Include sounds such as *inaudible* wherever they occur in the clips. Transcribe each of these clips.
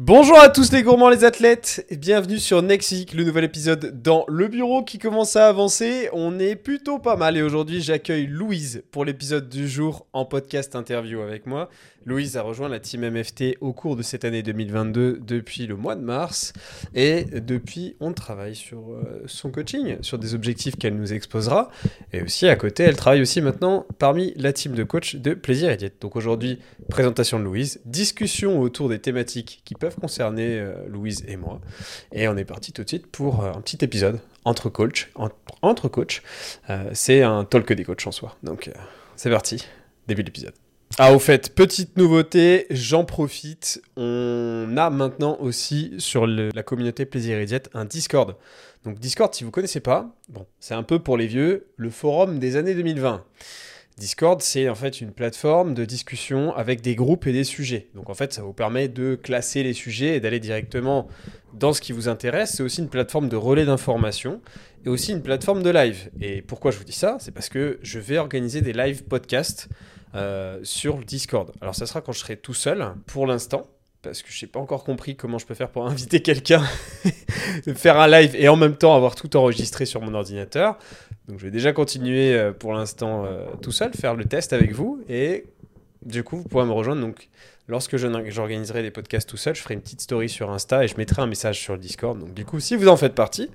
Bonjour à tous les gourmands, les athlètes, et bienvenue sur Next le nouvel épisode dans le bureau qui commence à avancer. On est plutôt pas mal et aujourd'hui j'accueille Louise pour l'épisode du jour en podcast interview avec moi. Louise a rejoint la team MFT au cours de cette année 2022 depuis le mois de mars et depuis on travaille sur euh, son coaching, sur des objectifs qu'elle nous exposera et aussi à côté elle travaille aussi maintenant parmi la team de coach de Plaisir et Diète. Donc aujourd'hui présentation de Louise, discussion autour des thématiques qui peuvent concerner euh, Louise et moi et on est parti tout de suite pour euh, un petit épisode entre coach, entre, coach. c'est un talk des coachs en soi. Donc c'est parti, début de l'épisode. Ah, au fait, petite nouveauté, j'en profite. On a maintenant aussi sur la communauté Plaisir et Diète un Discord. Donc, Discord, si vous connaissez pas, bon, c'est un peu pour les vieux, le forum des années 2020. Discord, c'est en fait une plateforme de discussion avec des groupes et des sujets. Donc en fait, ça vous permet de classer les sujets et d'aller directement dans ce qui vous intéresse. C'est aussi une plateforme de relais d'information et aussi une plateforme de live. Et pourquoi je vous dis ça? C'est parce que je vais organiser des live podcasts euh, sur le Discord. Alors ça sera quand je serai tout seul pour l'instant parce que je n'ai pas encore compris comment je peux faire pour *laughs* inviter quelqu'un, *laughs* faire un live et en même temps avoir tout enregistré sur mon ordinateur. Donc je vais déjà continuer euh, pour l'instant euh, tout seul, faire le test avec vous et du coup vous pourrez me rejoindre. Donc lorsque j'organiserai des podcasts tout seul, je ferai une petite story sur Insta et je mettrai un message sur le Discord. Donc du coup si vous en faites partie,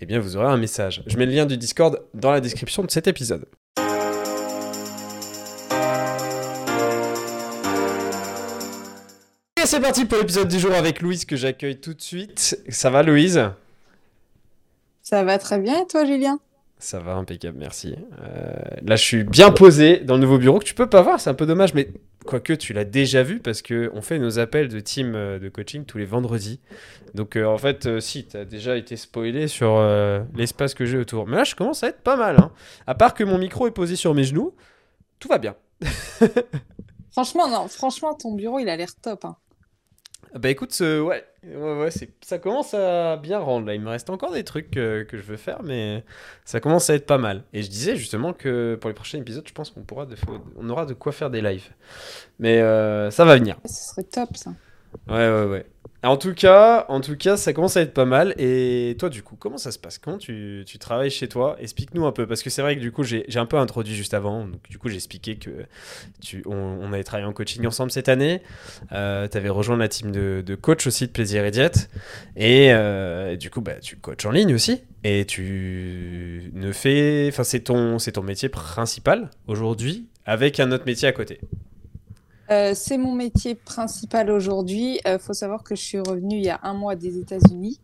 eh bien vous aurez un message. Je mets le lien du Discord dans la description de cet épisode. C'est parti pour l'épisode du jour avec Louise que j'accueille tout de suite. Ça va Louise? Ça va très bien et toi Julien? Ça va impeccable, merci. Euh, là je suis bien posé dans le nouveau bureau que tu peux pas voir, c'est un peu dommage, mais quoique tu l'as déjà vu parce qu'on fait nos appels de team euh, de coaching tous les vendredis. Donc euh, en fait, si, tu as déjà été spoilé sur l'espace que j'ai autour. Mais là je commence à être pas mal. Hein. À part que mon micro est posé sur mes genoux, tout va bien. *laughs* franchement, non, franchement, ton bureau il a l'air top. Hein. Bah écoute, ouais, ouais, ouais ça commence à bien rendre là. Il me reste encore des trucs que, je veux faire, mais ça commence à être pas mal. Et je disais justement que pour les prochains épisodes, je pense qu'on pourra, on aura de quoi faire des lives. Mais euh, ça va venir. Ce serait top ça. Ouais, ouais, ouais. En tout cas, en tout cas, ça commence à être pas mal. Et toi, du coup, comment ça se passe? Comment tu, tu travailles chez toi? Explique-nous un peu, parce que c'est vrai que du coup, j'ai un peu introduit juste avant. Donc, du coup, j'ai expliqué que tu, on, avait travaillé en coaching ensemble cette année. Euh, tu avais rejoint la team de, de, coach aussi de Plaisir et Diète. Et, euh, du coup, bah, tu coaches en ligne aussi. Et tu ne fais. Enfin, c'est ton, ton métier principal aujourd'hui, avec un autre métier à côté. Euh, c'est mon métier principal aujourd'hui. Il euh, faut savoir que je suis revenue il y a un mois des États-Unis,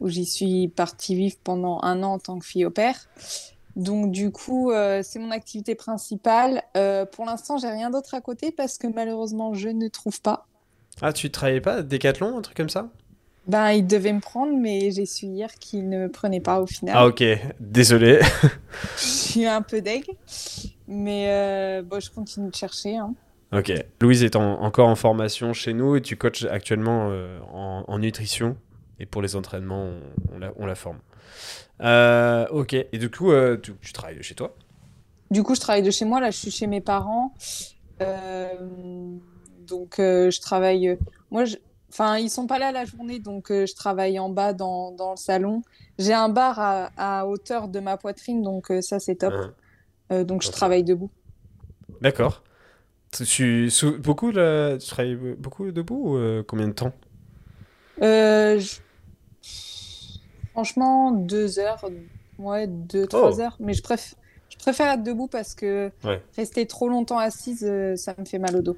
où j'y suis partie vivre pendant un an en tant que fille au père. Donc du coup, euh, c'est mon activité principale. pour l'instant, j'ai rien d'autre à côté parce que malheureusement, je ne trouve pas. Ah, tu travaillais pas? Décathlon, un truc comme ça? Ben, il devait me prendre, mais j'ai su hier qu'il ne me prenait pas au final. Ah ok, désolé. *laughs* je suis un peu deg, mais bon, je continue de chercher. Hein. Ok. Louise est encore en formation chez nous et tu coaches actuellement euh, en, nutrition. Et pour les entraînements, on, la, forme. Euh, ok. Et du coup, euh, tu, travailles de chez toi? Du coup, je travaille de chez moi. Là, je suis chez mes parents. donc, je travaille. Moi, je... Enfin, ils sont pas là la journée, donc je travaille en bas dans, dans le salon. J'ai un bar à, à, hauteur de ma poitrine, donc ça c'est top. Ah. donc je travaille debout. D'accord. Tu, beaucoup, là, tu travailles beaucoup debout ou euh, combien de temps? Euh, Franchement, deux heures. Ouais, deux, trois oh. heures. Mais je, préfère je préfère être debout parce que rester trop longtemps assise, euh, ça me fait mal au dos.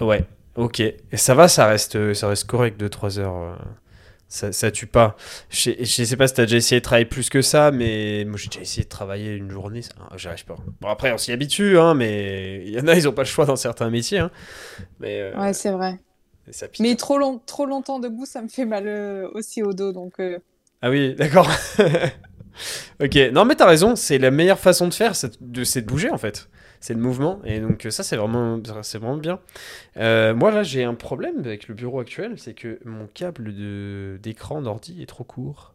Ouais, ok. Et ça va, ça reste, ça reste correct, deux, trois heures ça, ça tue pas. Je, je sais pas si t'as déjà essayé de travailler plus que ça, mais moi j'ai déjà essayé de travailler une journée, ça, j'arrive pas. Bon après on s'y habitue, hein, mais il y en a ils ont pas le choix dans certains métiers. Hein. Mais, euh, ouais c'est vrai. Mais trop, long, trop longtemps debout ça me fait mal euh, aussi au dos donc. Euh. Ah oui d'accord. *laughs* ok non mais t'as raison, c'est la meilleure façon de faire, c'est de, de bouger en fait c'est le mouvement. Et donc ça, c'est vraiment, c'est vraiment bien. Euh, moi, là, j'ai un problème avec le bureau actuel, c'est que mon câble d'écran d'ordi est trop court.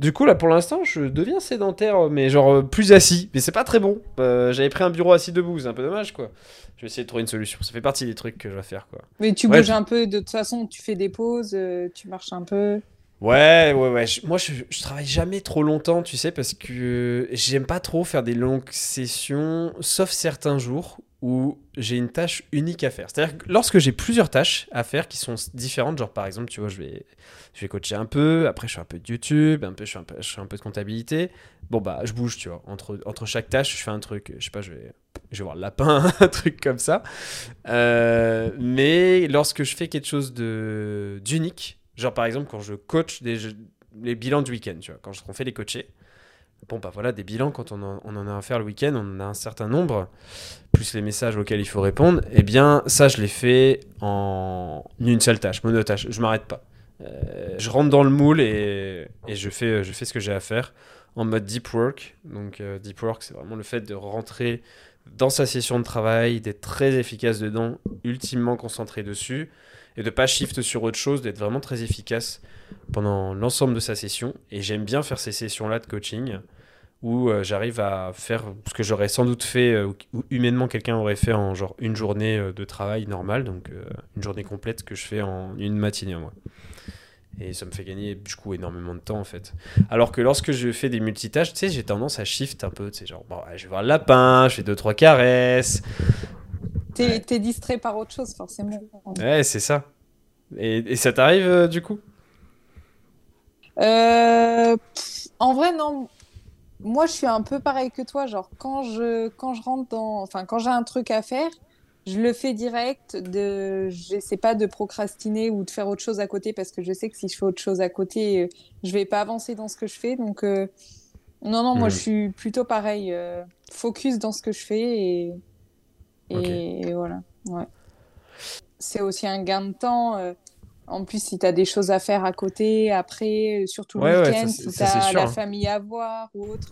Du coup, là, pour l'instant, je deviens sédentaire, mais genre euh, plus assis. Mais c'est pas très bon. Euh, j'avais pris un bureau assis debout, c'est un peu dommage, quoi. Je vais essayer de trouver une solution. Ça fait partie des trucs que je vais faire, quoi. Mais tu bouges un peu, de toute façon, tu fais des pauses, euh, tu marches un peu. Ouais, ouais, ouais. moi, je, travaille jamais trop longtemps, tu sais, parce que j'aime pas trop faire des longues sessions, sauf certains jours où j'ai une tâche unique à faire. C'est-à-dire que lorsque j'ai plusieurs tâches à faire qui sont différentes, genre par exemple, tu vois, je vais, je vais coacher un peu, après je fais un peu de YouTube, un peu, je, fais un peu, je fais un peu de comptabilité. Bon, bah, je bouge, tu vois. Entre, entre chaque tâche, je fais un truc, je sais pas, je vais, je vais voir le lapin, *laughs* un truc comme ça. Euh, mais lorsque je fais quelque chose d'unique, genre par exemple quand je coach les bilans du week-end, tu vois, quand on fait les coachés, bon bah voilà, des bilans, quand on en, a à faire le week-end, on en a un certain nombre, plus les messages auxquels il faut répondre, eh bien ça je l'ai fait en une seule tâche, monotâche, je m'arrête pas. Euh, je rentre dans le moule et, fais, je fais ce que j'ai à faire en mode deep work. Donc euh, deep work, c'est vraiment le fait de rentrer dans sa session de travail, d'être très efficace dedans, ultimement concentré dessus, et de pas shift sur autre chose, d'être vraiment très efficace pendant l'ensemble de sa session. Et j'aime bien faire ces sessions-là de coaching où euh, j'arrive à faire ce que j'aurais sans doute fait, euh, ou humainement quelqu'un aurait fait en genre une journée euh, de travail normale, donc une journée complète que je fais en une matinée moi. Et ça me fait gagner du coup énormément de temps en fait. Alors que lorsque je fais des multitâches, tu sais, j'ai tendance à shift un peu, tu sais, genre, bon, je vais voir le lapin, je fais deux, trois caresses. T'es es distrait par autre chose forcément. Ouais, c'est ça. Et, et ça t'arrive du coup? En vrai, non moi, je suis un peu pareil que toi. Genre, quand je, quand je rentre dans. Enfin, quand j'ai un truc à faire, je le fais direct. De... J'essaie pas de procrastiner ou de faire autre chose à côté parce que je sais que si je fais autre chose à côté, euh, je vais pas avancer dans ce que je fais. Donc, euh, non, non, moi, hmm. je suis plutôt pareil. Euh, focus dans ce que je fais et, et, voilà. Ouais. C'est aussi un gain de temps. En plus, si tu as des choses à faire à côté, après, euh, surtout le week-end, si tu as la hein. famille à voir ou autre.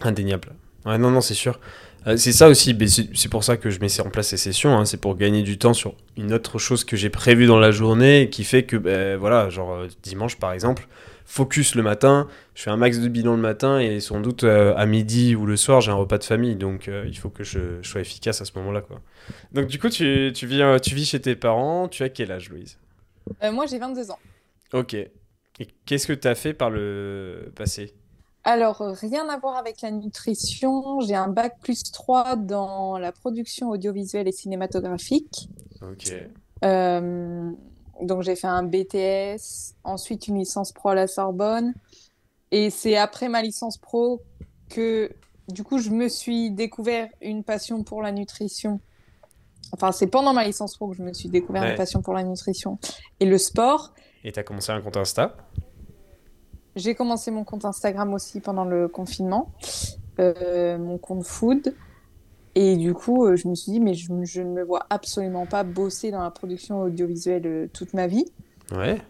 Indéniable. Ouais, non, non, c'est sûr. Euh, c'est ça aussi, c'est pour ça que je mets en place ces sessions, hein. c'est pour gagner du temps sur une autre chose que j'ai prévue dans la journée qui fait que, ben, voilà, genre euh, dimanche par exemple, focus le matin, je fais un max de bilan le matin et sans doute à midi ou le soir j'ai un repas de famille, donc il faut que je, sois efficace à ce moment-là. quoi. Donc du coup, tu, tu, vis, tu vis chez tes parents, tu as quel âge Louise? Euh, moi, j'ai 22 ans. Ok. Et qu'est-ce que tu as fait par le passé? Alors, rien à voir avec la nutrition. J'ai un bac plus 3 dans la production audiovisuelle et cinématographique. Ok. Donc, j'ai fait un BTS, ensuite une licence pro à la Sorbonne. Et c'est après ma licence pro que, du coup, je me suis découvert une passion pour la nutrition Enfin, c'est pendant ma licence pro que je me suis découvert une passion pour la nutrition et le sport? Et tu as commencé un compte Insta? J'ai commencé mon compte Instagram aussi pendant le confinement, euh, mon compte food. Et du coup, euh, je me suis dit, mais je, ne me vois absolument pas bosser dans la production audiovisuelle euh, toute ma vie. Ouais.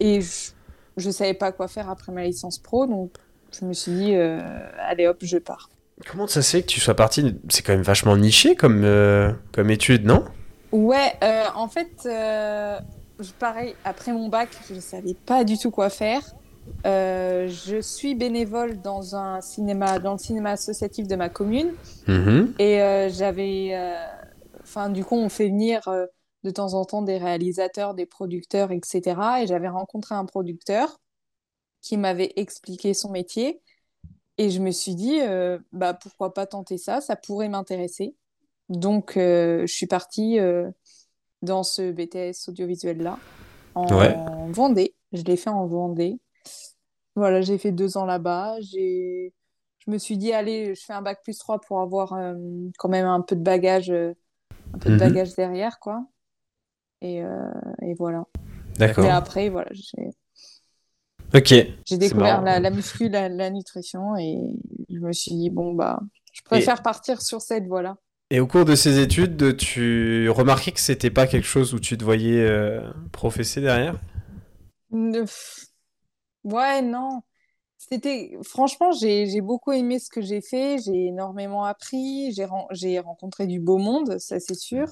Et je ne savais pas quoi faire après ma licence pro, donc je me suis dit, allez hop, je pars. Comment ça se fait que tu sois parti C'est quand même vachement niché comme, euh, comme étude, non? Ouais, euh, en fait, euh, pareil, après mon bac, je ne savais pas du tout quoi faire. Je suis bénévole dans un cinéma, dans le cinéma associatif de ma commune. Mm-hmm. Et j'avais. Enfin, du coup, on fait venir de temps en temps des réalisateurs, des producteurs, etc. Et j'avais rencontré un producteur qui m'avait expliqué son métier. Et je me suis dit, euh, bah, pourquoi pas tenter ça, ça pourrait m'intéresser. Donc, euh, je suis partie euh, dans ce BTS audiovisuel-là, en Vendée. Je l'ai fait en Vendée. Voilà, j'ai fait deux ans là-bas. J'ai... Je me suis dit, allez, je fais un bac plus 3 pour avoir quand même un peu de bagage, un peu de mhm. bagage derrière, quoi. Et, et voilà. D'accord. Et après, voilà, j'ai Ok. J'ai découvert la, la, muscu, la, nutrition et je me suis dit, bon, bah, je préfère partir sur cette voie-là. Et au cours de ces études, tu remarquais que c'était pas quelque chose où tu te voyais euh, professer derrière? Ouais, non. C'était franchement, j'ai beaucoup aimé ce que j'ai fait, j'ai énormément appris, j'ai rencontré du beau monde, ça c'est sûr.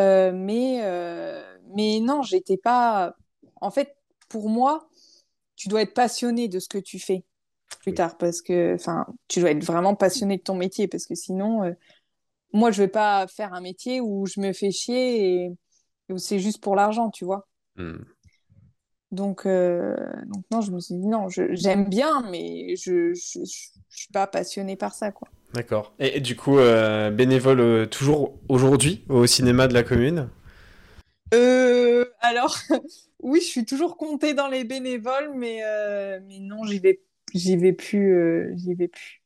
Euh, mais, euh, mais non, j'étais pas. En fait, pour moi, tu dois être passionné de ce que tu fais. plus tard parce que enfin tu dois être vraiment passionné de ton métier parce que sinon euh, moi je vais pas faire un métier où je me fais chier et, où c'est juste pour l'argent tu vois hmm. Donc euh, donc non je me suis dit non j'aime bien mais je, je, suis pas passionnée par ça quoi d'accord et, du coup euh, bénévole toujours aujourd'hui au cinéma de la commune? Alors *laughs* oui je suis toujours comptée dans les bénévoles mais mais non j'y vais j'y vais plus, euh, j'y vais plus.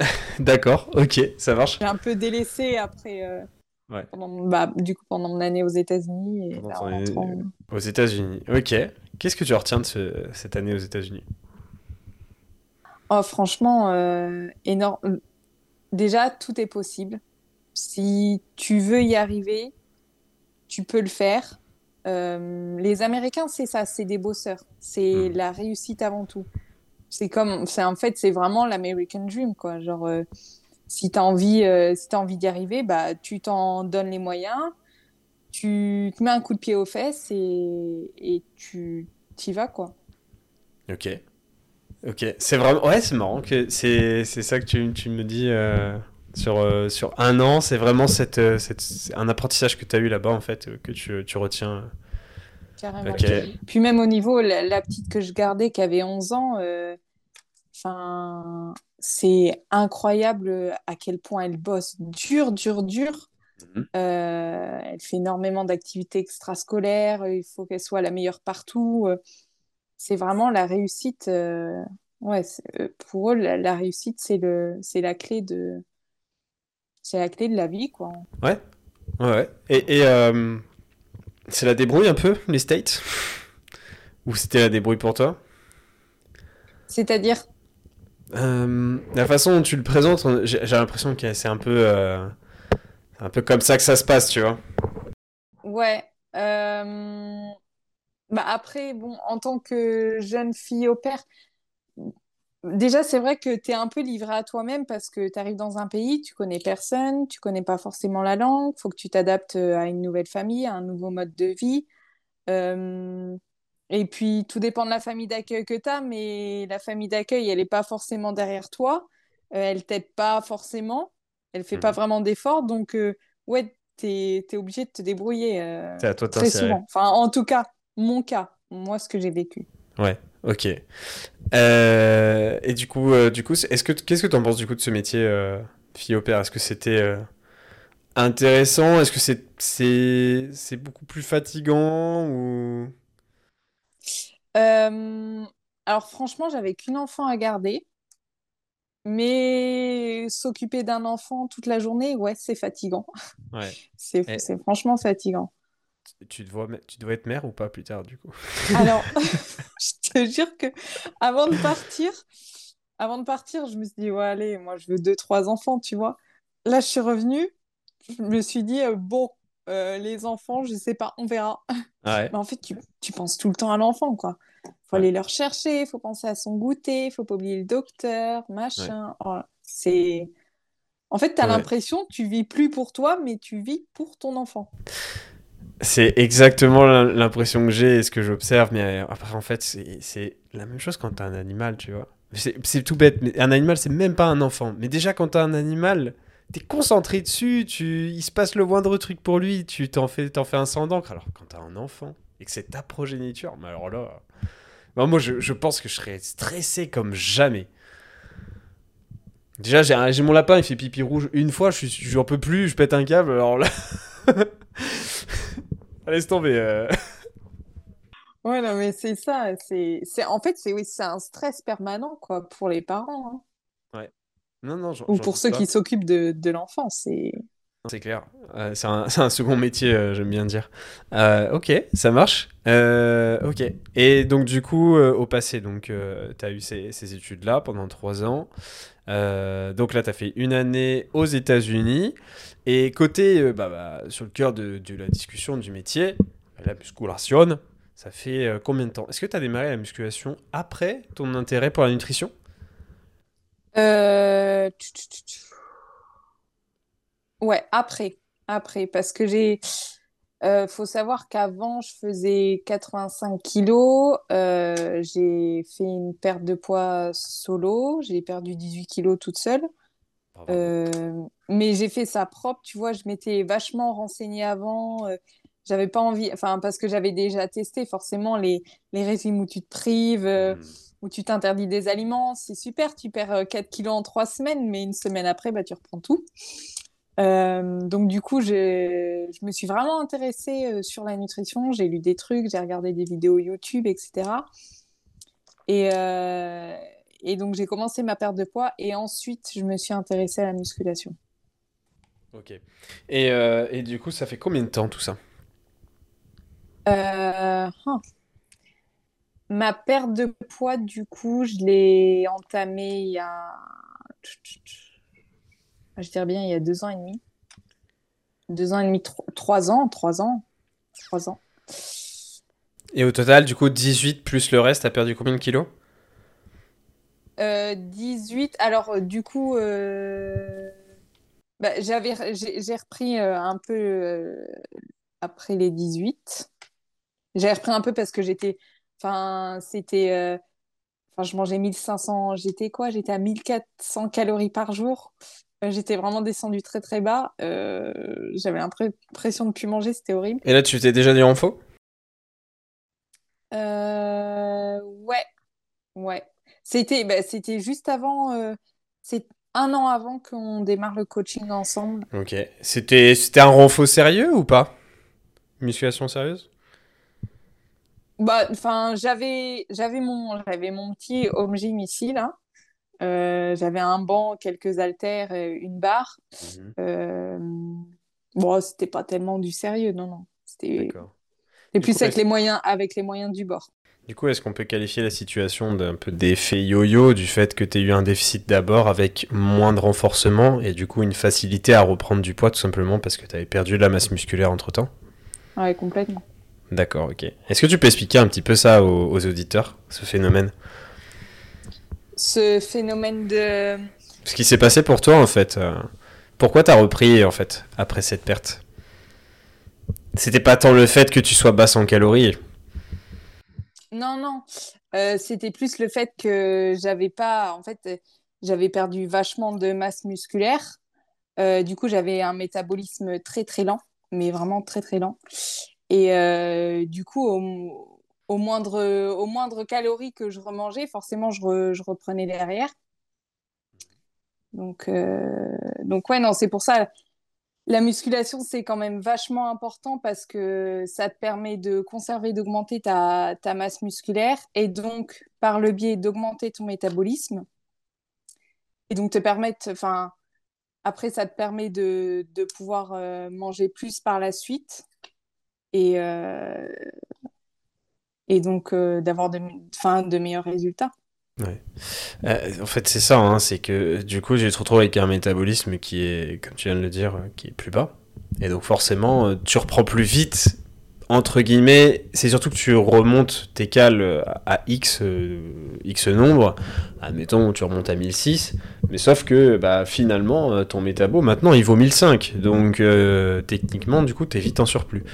*laughs* D'accord, ok, ça marche. J'ai un peu délaissé après. Euh, pendant, bah, du coup, pendant mon année aux États-Unis. Et Aux États-Unis, ok. Qu'est-ce que tu retiens de cette année aux États-Unis? Oh, franchement, euh, énorme. Déjà, tout est possible. Si tu veux y arriver, tu peux le faire. les Américains, c'est ça, c'est des bosseurs. C'est hmm. la réussite avant tout c'est comme c'est en fait c'est vraiment l'American Dream quoi genre euh, si tu as envie euh, si as envie d'y arriver bah tu t'en donnes les moyens tu te mets un coup de pied aux fesses et, et tu y vas quoi. Ok. Ok. C'est vraiment ouais c'est marrant que c'est ça que tu, tu me dis euh, sur, sur un an c'est vraiment cette, cette, un apprentissage que tu as eu là-bas en fait que tu, tu retiens. Carrément. Puis même au niveau, la, petite que je gardais qui avait 11 ans, Enfin, c'est incroyable à quel point elle bosse dur, dur, dur. Mhm. Euh, elle fait énormément d'activités extrascolaires. Il faut qu'elle soit la meilleure partout. C'est vraiment la réussite. Euh, ouais, euh, pour eux, la, réussite, c'est le, la clé de, c'est la clé de la vie, quoi. Ouais, ouais. Et, et c'est la débrouille un peu, les States? Ou c'était la débrouille pour toi? C'est-à-dire? Euh, la façon dont tu le présentes, j'ai l'impression que c'est un peu, euh, un peu comme ça que ça se passe, tu vois. Ouais. Euh, bah après, bon, en tant que jeune fille au père, déjà c'est vrai que tu es un peu livré à toi-même parce que tu arrives dans un pays, tu connais personne, tu connais pas forcément la langue, faut que tu t'adaptes à une nouvelle famille, à un nouveau mode de vie. Et puis, tout dépend de la famille d'accueil que tu as, mais la famille d'accueil, elle n'est pas forcément derrière toi. Elle euh, elle t'aide pas forcément. Elle fait pas mhm. vraiment d'efforts. Donc, euh, ouais, tu es, obligé de te débrouiller. Euh, c'est à toi Très souvent. Enfin, en tout cas, mon cas, moi, ce que j'ai vécu. Ouais, ok. et du coup, du coup est-ce que, qu'est-ce que tu en penses du coup de ce métier fille au père Est-ce que c'était intéressant? Est-ce que c'est, c'est, c'est beaucoup plus fatigant ou euh, alors franchement, j'avais qu'une enfant à garder. Mais s'occuper d'un enfant toute la journée, ouais, c'est fatigant. Ouais. *laughs* c'est franchement fatigant. Tu dois, tu dois être mère ou pas plus tard, du coup? *laughs* Alors, *laughs* je te jure que avant de partir, avant de partir, je me suis dit, ouais, allez, moi, je veux deux, trois enfants, tu vois. Là, je suis revenue, je me suis dit, euh, bon, euh, les enfants, je sais pas, on verra. Mais en fait, tu, tu, penses tout le temps à l'enfant, quoi. Faut aller le rechercher, faut penser à son goûter, faut pas oublier le docteur, machin. Oh, c'est. En fait, tu as l'impression que tu vis plus pour toi, mais tu vis pour ton enfant. C'est exactement l'impression que j'ai et ce que j'observe, mais euh, après, en fait, c'est la même chose quand tu as un animal, tu vois. C'est tout bête, mais un animal, c'est même pas un enfant. Mais déjà, quand tu as un animal, t'es concentré dessus, tu, il se passe le moindre truc pour lui, tu t'en fais, en fais un sang d'encre. Alors quand t'as un enfant et que c'est ta progéniture, mais alors là, moi je, je, pense que je serais stressé comme jamais. Déjà j'ai mon lapin, il fait pipi rouge une fois, je suis, j'en peux plus, je pète un câble. Alors là, *laughs* laisse tomber. Euh. Ouais, non, mais c'est ça. C'est, en fait, c'est, oui, c'est un stress permanent quoi, pour les parents. Hein. Non, non, Ou pour ceux qui s'occupent de, de l'enfant, c'est. C'est clair. Euh, c'est un, *laughs* un, second métier, euh, j'aime bien dire. Euh, ok, ça marche. ok. Et donc, du coup, au passé, donc, tu as eu ces, ces études-là pendant trois ans. donc là, tu as fait une année aux États-Unis. Et côté, bah, bah, sur le cœur de, de, la discussion du métier, la musculation, ça fait combien de temps? Est-ce que tu as démarré la musculation après ton intérêt pour la nutrition? Euh, ouais, après. Après, parce que j'ai. euh, faut savoir qu'avant, je faisais 85 kilos. Euh, j'ai fait une perte de poids solo. J'ai perdu 18 kilos toute seule. Euh, mais j'ai fait ça propre. Tu vois, je m'étais vachement renseignée avant. j'avais pas envie, enfin, parce que j'avais déjà testé forcément les, les régimes où tu te prives, hmm. Où tu t'interdis des aliments. C'est super, tu perds 4 kilos en 3 semaines, mais une semaine après, bah, tu reprends tout. Euh, donc du coup, je me suis vraiment intéressée euh, sur la nutrition. J'ai lu des trucs, j'ai regardé des vidéos YouTube, etc. Et, euh, et donc j'ai commencé ma perte de poids et ensuite je me suis intéressée à la musculation. Ok. Et, et du coup, ça fait combien de temps tout ça? Hein. Ma perte de poids, du coup, je l'ai entamée il y a je dirais bien il y a deux ans et demi. Deux ans et demi, trois ans, trois ans, trois ans. Et au total, du coup, 18 plus le reste, t'as perdu combien de kilos? Euh, 18. Alors, euh, du coup, euh, bah, j'avais, j'ai repris euh, un peu après les 18. J'ai repris un peu parce que j'étais. Enfin, c'était. Enfin, je mangeais 1500. J'étais quoi? J'étais à 1400 calories par jour. Euh, j'étais vraiment descendue très très bas. Euh, j'avais l'impression de ne plus manger, c'était horrible. Et là, tu t'es déjà dit en faux euh, Ouais, ouais. C'était bah, c'était juste avant, c'est un an avant qu'on démarre le coaching ensemble. Ok. C'était un renfort sérieux ou pas? Musculation sérieuse? Bah, enfin, j'avais j'avais mon j'avais mon petit home gym ici là. Euh, j'avais un banc, quelques haltères, une barre. Mhm. Euh, bon, c'était pas tellement du sérieux, non, non. C'était et plus avec les moyens, avec les moyens du bord. Du coup, est-ce qu'on peut qualifier la situation d'un peu d'effet yo-yo du fait que tu as eu un déficit d'abord avec moins de renforcement et du coup une facilité à reprendre du poids tout simplement parce que tu avais perdu de la masse musculaire entre temps Ouais, complètement. D'accord, ok. Est-ce que tu peux expliquer un petit peu ça aux auditeurs, ce phénomène? Ce phénomène de... Ce qui s'est passé pour toi, en fait. Euh, pourquoi t'as repris, en fait, après cette perte? C'était pas tant le fait que tu sois basse en calories? Non, non. Euh, c'était plus le fait que j'avais pas... En fait, j'avais perdu vachement de masse musculaire. Euh, du coup, j'avais un métabolisme très, très lent. Mais vraiment très, très lent. Et du coup, au, au moindre, au moindre calorie que je remangeais, forcément, je, je reprenais derrière. Donc, euh, donc ouais, non, c'est pour ça. La musculation, c'est quand même vachement important parce que ça te permet de conserver, d'augmenter ta, ta masse musculaire et donc, par le biais d'augmenter ton métabolisme. Et donc, te permettre, enfin, après, ça te permet de, de pouvoir euh, manger plus par la suite. Et, euh, et donc euh, d'avoir de, de meilleurs résultats. Ouais. Euh, en fait, c'est ça, hein, c'est que du coup, j'ai te retrouvé avec un métabolisme qui est, comme tu viens de le dire, qui est plus bas. Et donc, forcément, tu reprends plus vite entre guillemets, c'est surtout que tu remontes tes cales à X, X nombre. Admettons, tu remontes à 1006. Mais sauf que bah, finalement, ton métabo, maintenant, il vaut 1005. Donc, techniquement, du coup, tu es vite en surplus.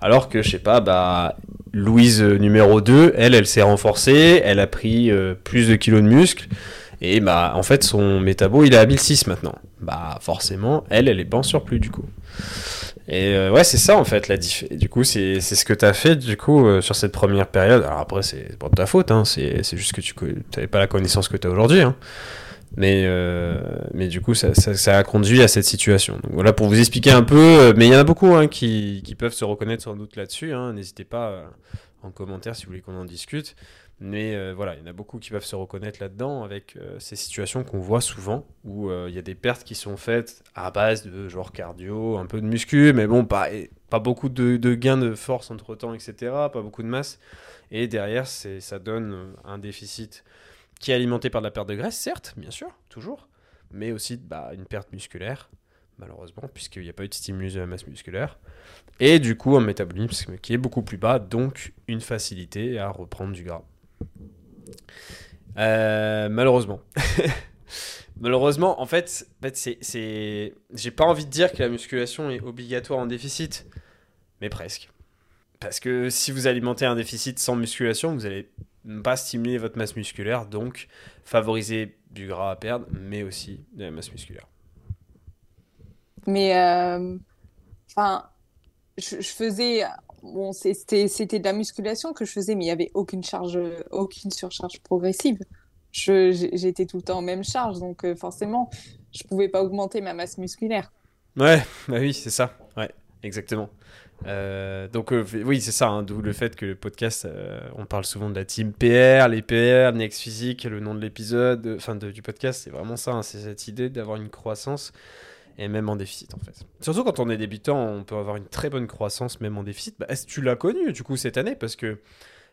Alors que, je sais pas, bah, Louise euh, numéro 2, elle, elle s'est renforcée, elle a pris euh, plus de kilos de muscles. Et bah, en fait, son métabo, il est à 1006 maintenant. Bah, forcément, elle, elle est pas en surplus du coup. Et euh, ouais, c'est ça en fait la diff. du coup, c'est ce que tu as fait du coup sur cette première période. Alors après, c'est pas de ta faute, hein, c'est juste que tu n'avais pas la connaissance que tu as aujourd'hui. Hein. Mais, euh, mais du coup, ça, ça, a conduit à cette situation. Donc voilà pour vous expliquer un peu. Euh, mais il y en a beaucoup hein, qui, qui, peuvent se reconnaître sans doute là-dessus. Hein. N'hésitez pas euh, en commentaire si vous voulez qu'on en discute. Mais voilà, il y en a beaucoup qui peuvent se reconnaître là-dedans avec ces situations qu'on voit souvent où il y a des pertes qui sont faites à base de genre cardio, un peu de muscu, mais bon, pas, pas beaucoup de, de gains de force entre temps, etc. Pas beaucoup de masse. Et derrière, ça donne un déficit qui est alimenté par de la perte de graisse, certes, bien sûr, toujours, mais aussi bah, une perte musculaire, malheureusement, puisqu'il n'y a pas eu de stimulus de la masse musculaire. Et du coup, un métabolisme qui est beaucoup plus bas, donc une facilité à reprendre du gras. Euh, malheureusement. *laughs* malheureusement, en fait, en fait c'est, j'ai pas envie de dire que la musculation est obligatoire en déficit, mais presque. Parce que si vous alimentez un déficit sans musculation, vous allez pas stimuler votre masse musculaire, donc favoriser du gras à perdre, mais aussi de la masse musculaire. Mais, euh, je, faisais, bon, c'était de la musculation que je faisais, mais il n'y avait aucune charge, aucune surcharge progressive. J'étais tout le temps en même charge, donc euh, forcément, je pouvais pas augmenter ma masse musculaire. Ouais, bah oui, c'est ça. Ouais, exactement. Euh, donc oui, c'est ça, hein, d'où le fait que le podcast, on parle souvent de la team PR, les PR, Next Physique, le nom de l'épisode, enfin du podcast, c'est vraiment ça, hein, c'est cette idée d'avoir une croissance et même en déficit en fait. Surtout quand on est débutant, on peut avoir une très bonne croissance même en déficit. Bah, est-ce que tu l'as connu du coup cette année? Parce que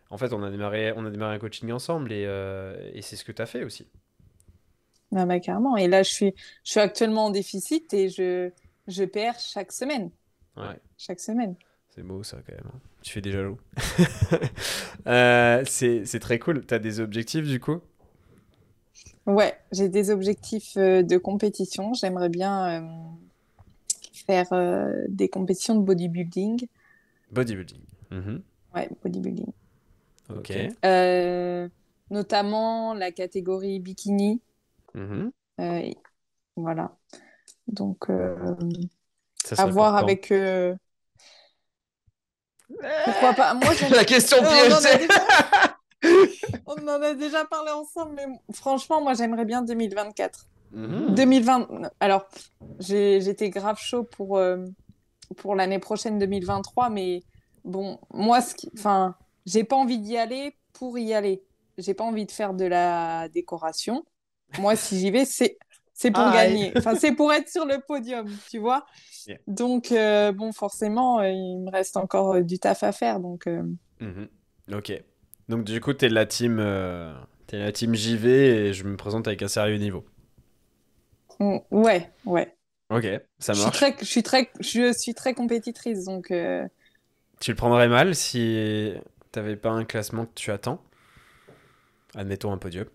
en fait, on a démarré, on a démarré un coaching ensemble et, euh, et c'est ce que tu as fait aussi. Bah, bah, carrément. Et là, je suis, je suis actuellement en déficit et je, je perds chaque semaine. Ouais. Chaque semaine. C'est beau ça quand même. Hein. Tu fais des jaloux. *laughs* euh, c'est très cool. Tu as des objectifs du coup? Ouais, j'ai des objectifs euh, de compétition. J'aimerais bien euh, faire euh, des compétitions de bodybuilding. Bodybuilding. Mhm. Ouais, bodybuilding. Ok. notamment la catégorie bikini. Mhm. voilà. Donc, à voir avec. Pourquoi pas Moi, *laughs* La question piège. *laughs* On en a déjà parlé ensemble, mais franchement, moi, j'aimerais bien 2024. 2020. Mhm. Alors, j'étais grave chaud pour, euh, pour l'année prochaine 2023, mais bon, moi, ce qui... enfin, j'ai pas envie d'y aller pour y aller. J'ai pas envie de faire de la décoration. Moi, si j'y vais, c'est c'est pour gagner. Enfin, c'est pour être sur le podium, tu vois. Donc, euh, bon, forcément, euh, il me reste encore du taf à faire. Donc, mhm. ok. Donc du coup, t'es la team, euh, es la team JV et je me présente avec un sérieux niveau. Mm, ouais, ouais. Ok, ça marche. Je suis très, je suis très, je suis très compétitrice, donc. Euh, tu le prendrais mal si t'avais pas un classement que tu attends? Admettons un podium.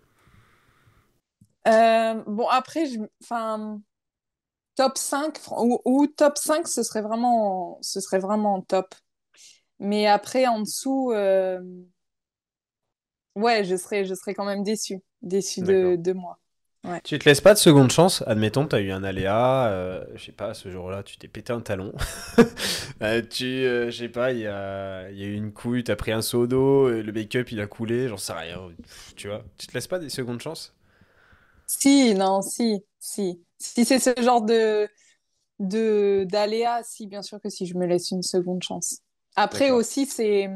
Euh, bon, après, je... enfin, top 5 ou, ou, top 5, ce serait vraiment, ce serait vraiment top. Mais après, en dessous, euh, ouais, je serais, je serais quand même déçu, déçu de, de moi. Ouais. Tu te laisses pas de seconde chance Admettons, tu as eu un aléa, euh, je sais pas, ce jour-là, tu t'es pété un talon. *laughs* euh, tu, euh, je sais pas, il y a, y a, eu une couille, tu as pris un seau d'eau, le make-up il a coulé, j'en sais rien. Tu vois, tu te laisses pas des secondes chances? Si, non, si, si. Si c'est ce genre de de d'aléa, si, bien sûr que si, je me laisse une seconde chance. Après aussi, c'est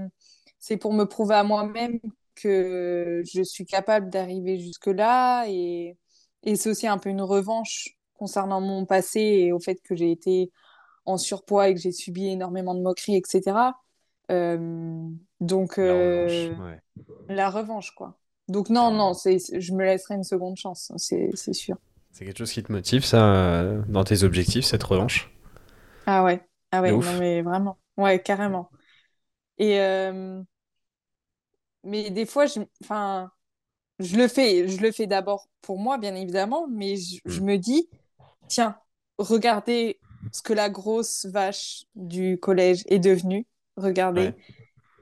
c'est pour me prouver à moi-même que je suis capable d'arriver jusque-là et, et c'est aussi un peu une revanche concernant mon passé et au fait que j'ai été en surpoids et que j'ai subi énormément de moqueries, etc. Euh, donc, euh, la, revanche, quoi. Donc, non, non, c'est, je me laisserai une seconde chance, c'est, c'est sûr. C'est quelque chose qui te motive, ça, euh, dans tes objectifs, cette revanche? Ah ouais, ah ouais, non, mais vraiment. Ouais, carrément. Et, mais des fois, je, enfin, je le fais, je le fais d'abord pour moi, bien évidemment, mais je, mm. me dis, tiens, regardez ce que la grosse vache du collège est devenue, regardez.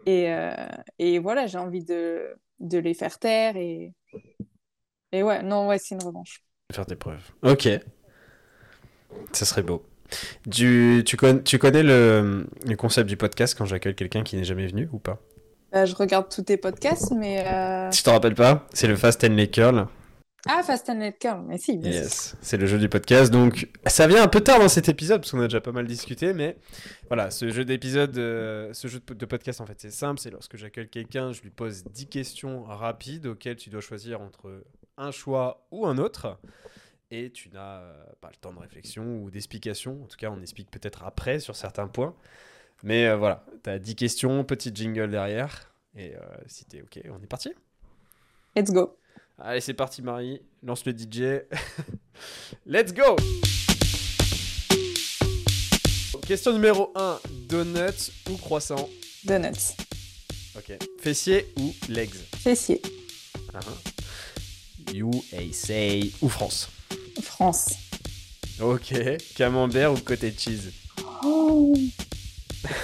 Et, euh, et voilà, j'ai envie de, de les faire taire et, et ouais, non, ouais, c'est une revanche. Faire des preuves. Ok. Ça serait beau. Du, tu, con, tu connais le, le concept du podcast quand j'accueille quelqu'un qui n'est jamais venu ou pas? Euh, je regarde tous tes podcasts, mais. Euh... Tu t'en rappelles pas? C'est le Fast and Curl. Ah, Fast and Curl, mais si. yes, c'est le jeu du podcast. Donc, ça vient un peu tard dans cet épisode, parce qu'on a déjà pas mal discuté, mais voilà, ce jeu d'épisode, euh, ce jeu de podcast, en fait, c'est simple. C'est lorsque j'accueille quelqu'un, je lui pose 10 questions rapides auxquelles tu dois choisir entre un choix ou un autre. Et tu n'as pas le temps de réflexion ou d'explication. En tout cas, on explique peut-être après sur certains points. Mais euh, voilà, tu as 10 questions, petit jingle derrière. Et euh, si t'es OK, on est parti Let's go. Allez, c'est parti, Marie. Lance le DJ. *laughs* Let's go Question numéro 1. Donuts ou croissant? Donuts. Ok. Fessier ou legs? Fessier. Uh -huh. USA ou France? France. Ok. Camembert ou côté cheese? Oh.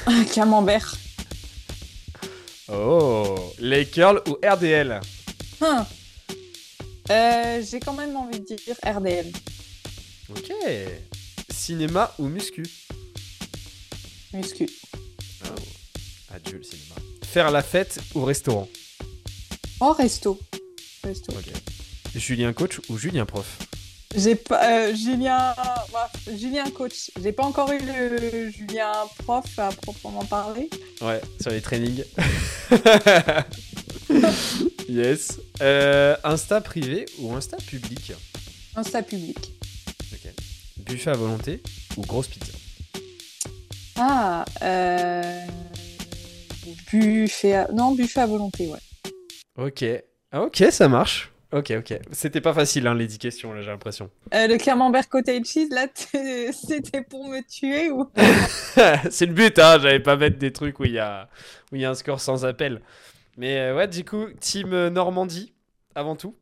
Un *laughs* camembert. Oh, les curls ou RDL hein. euh, J'ai quand même envie de dire RDL. Ok. Cinéma ou muscu? Muscu. Oh. Adieu le cinéma. Faire la fête ou restaurant? Oh, resto. Resto. Ok. Julien coach ou Julien prof? J'ai pas euh, Julien Julien coach. J'ai pas encore eu le Julien prof à proprement parler. Ouais, sur les trainings. *laughs* yes. Euh, Insta privé ou Insta public? Insta public. Ok. Buffet à volonté ou grosse pizza? Ah, euh... buffet à... non buffet à volonté, ouais. Ok. Ah, ok, ça marche. Ok, ok. C'était pas facile, hein, les 10 questions, là, j'ai l'impression. Euh, le camembert cottage cheese, là, *laughs* c'était pour me tuer ou? *laughs* C'est le but, hein. J'allais pas mettre des trucs où il y a... Où y a un score sans appel. Mais euh, ouais, du coup, Team Normandie, avant tout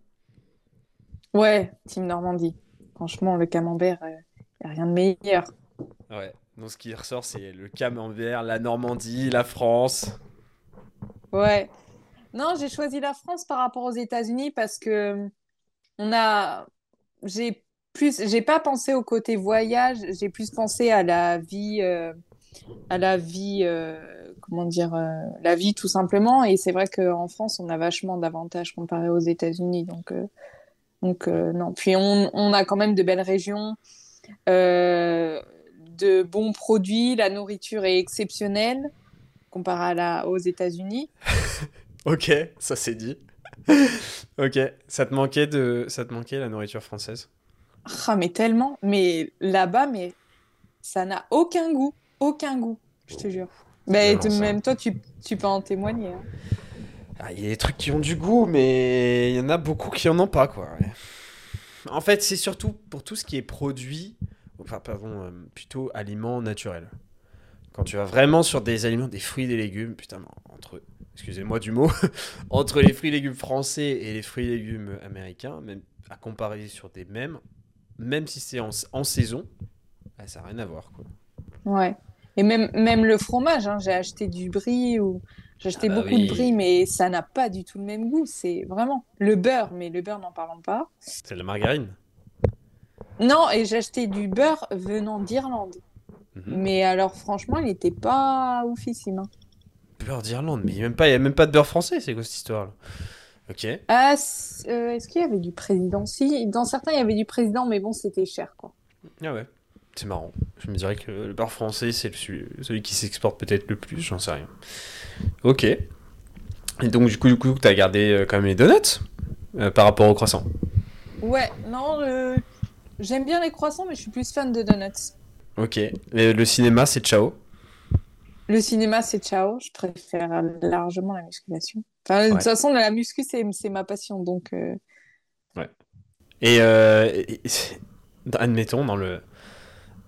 Ouais, Team Normandie. Franchement, le camembert, il euh, n'y a rien de meilleur. Ouais, donc ce qui ressort, c'est le camembert, la Normandie, la France. Ouais, non, j'ai choisi la France par rapport aux États-Unis parce que on a, j'ai plus, j'ai pas pensé au côté voyage, j'ai plus pensé à la vie, euh, à la vie, euh, comment dire, euh, la vie tout simplement. Et c'est vrai qu'en France, on a vachement d'avantages comparé aux États-Unis, donc, donc non. Puis on, on, a quand même de belles régions, de bons produits, la nourriture est exceptionnelle comparé à aux États-Unis. *laughs* Ok, ça c'est dit. *laughs* ok, ça te manquait de, ça te manquait la nourriture française? Ah mais tellement, mais là-bas, mais ça n'a aucun goût, aucun goût, je te jure. Mais même toi, tu, tu, peux en témoigner. Hein. Ah, il y a des trucs qui ont du goût, mais il y en a beaucoup qui en ont pas, quoi. En fait, c'est surtout pour tout ce qui est produit, enfin, pardon, euh, plutôt aliments naturels. Quand tu vas vraiment sur des aliments, des fruits, des légumes, putain, entre eux excusez-moi du mot, *laughs* entre les fruits et légumes français et les fruits et légumes américains, même à comparer sur des mêmes, même si c'est en, saison, bah, ça n'a rien à voir. Quoi. Ouais. Et même, même le fromage, hein, j'ai acheté du brie ou j'ai acheté ah bah beaucoup de brie, mais ça n'a pas du tout le même goût. C'est vraiment le beurre, mais le beurre, n'en parlons pas. C'est la margarine. Non, et j'ai acheté du beurre venant d'Irlande. Mhm. Mais alors, franchement, il n'était pas oufissime. Hein beurre d'Irlande, mais il n'y a, même pas, a même pas de beurre français, c'est quoi cette histoire-là Ok. Ah, euh, est-ce qu'il y avait du président? Si, dans certains, il y avait du président, mais bon, c'était cher, quoi. Ah ouais, c'est marrant. Je me dirais que le beurre français, c'est celui, qui s'exporte peut-être le plus, j'en sais rien. Ok. Et donc, du coup, du coup tu as gardé euh, quand même les donuts euh, par rapport aux croissants? Ouais, non, j'aime bien les croissants, mais je suis plus fan de donuts. Ok. le cinéma, c'est ciao le cinéma, c'est ciao. Je préfère largement la musculation. De toute façon, la muscu, c'est ma passion. Donc, euh. Ouais. Et, euh, admettons, dans le,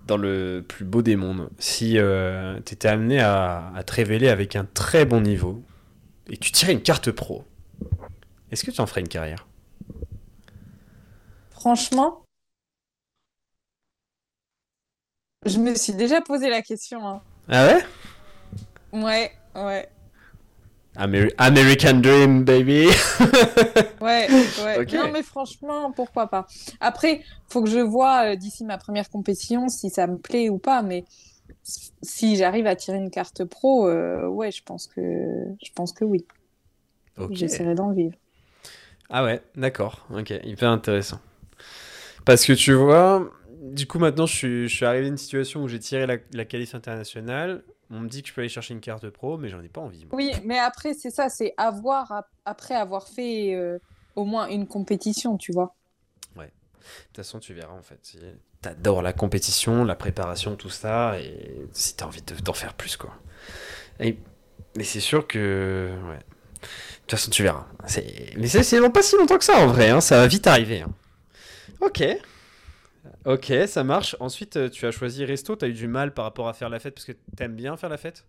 dans le plus beau des mondes, si euh, tu étais amené à, à, te révéler avec un très bon niveau et tu tirais une carte pro, est-ce que tu en ferais une carrière? Franchement, je me suis déjà posé la question. Hein. Ah ouais? Ouais, ouais. American Dream, baby. *laughs* ouais, ouais. Non, mais franchement, pourquoi pas. Après, faut que je vois euh, d'ici ma première compétition si ça me plaît ou pas. Mais si j'arrive à tirer une carte pro, euh, ouais, je pense que je pense que oui. J'essaierai d'en vivre. Ah ouais, d'accord. Ok, hyper intéressant. Parce que tu vois, du coup, maintenant, je suis, je suis arrivé à une situation où j'ai tiré la, la qualif internationale. On me dit que je peux aller chercher une carte pro, mais j'en ai pas envie. Oui, mais après, c'est ça, c'est avoir, après avoir fait euh, au moins une compétition, tu vois. Ouais. De toute façon, tu verras, en fait. T'adores la compétition, la préparation, tout ça, et si t'as envie d'en faire plus, quoi. Et... Mais c'est sûr que... Ouais. De toute façon, tu verras. Mais c'est pas si longtemps que ça, en vrai. Hein. Ça va vite arriver. Hein. Ok. Ok, ça marche. Ensuite, euh, tu as choisi resto. Tu as eu du mal par rapport à faire la fête parce que tu aimes bien faire la fête?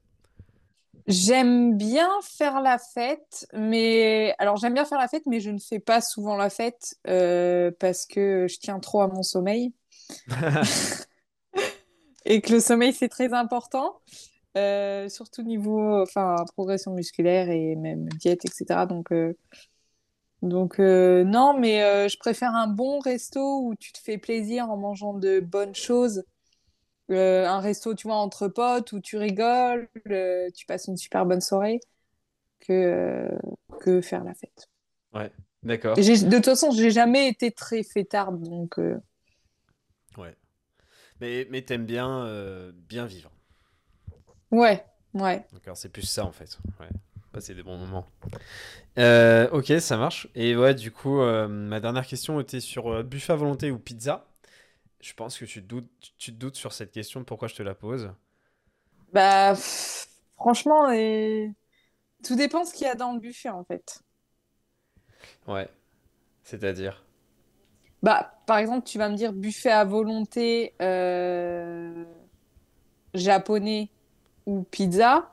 J'aime bien faire la fête, mais alors j'aime bien faire la fête, mais je ne fais pas souvent la fête euh, parce que je tiens trop à mon sommeil *laughs* *laughs* et que le sommeil c'est très important. surtout niveau enfin, progression musculaire et même diète, etc. Donc, donc non, mais je préfère un bon resto où tu te fais plaisir en mangeant de bonnes choses. un resto, tu vois, entre potes où tu rigoles, tu passes une super bonne soirée que, que faire la fête. Ouais, d'accord. De toute façon, j'ai jamais été très fêtarde, donc. Ouais. Mais, mais t'aimes bien, bien vivre. Ouais, ouais. D'accord, c'est plus ça en fait. Ouais. Passer des bons moments. Euh, ok, ça marche. Et ouais, du coup, euh, ma dernière question était sur euh, buffet à volonté ou pizza. Je pense que tu te doutes, tu te doutes sur cette question. Pourquoi je te la pose? Bah, franchement, et... tout dépend ce qu'il y a dans le buffet en fait. Ouais. C'est-à-dire? Bah, par exemple, tu vas me dire buffet à volonté japonais ou pizza,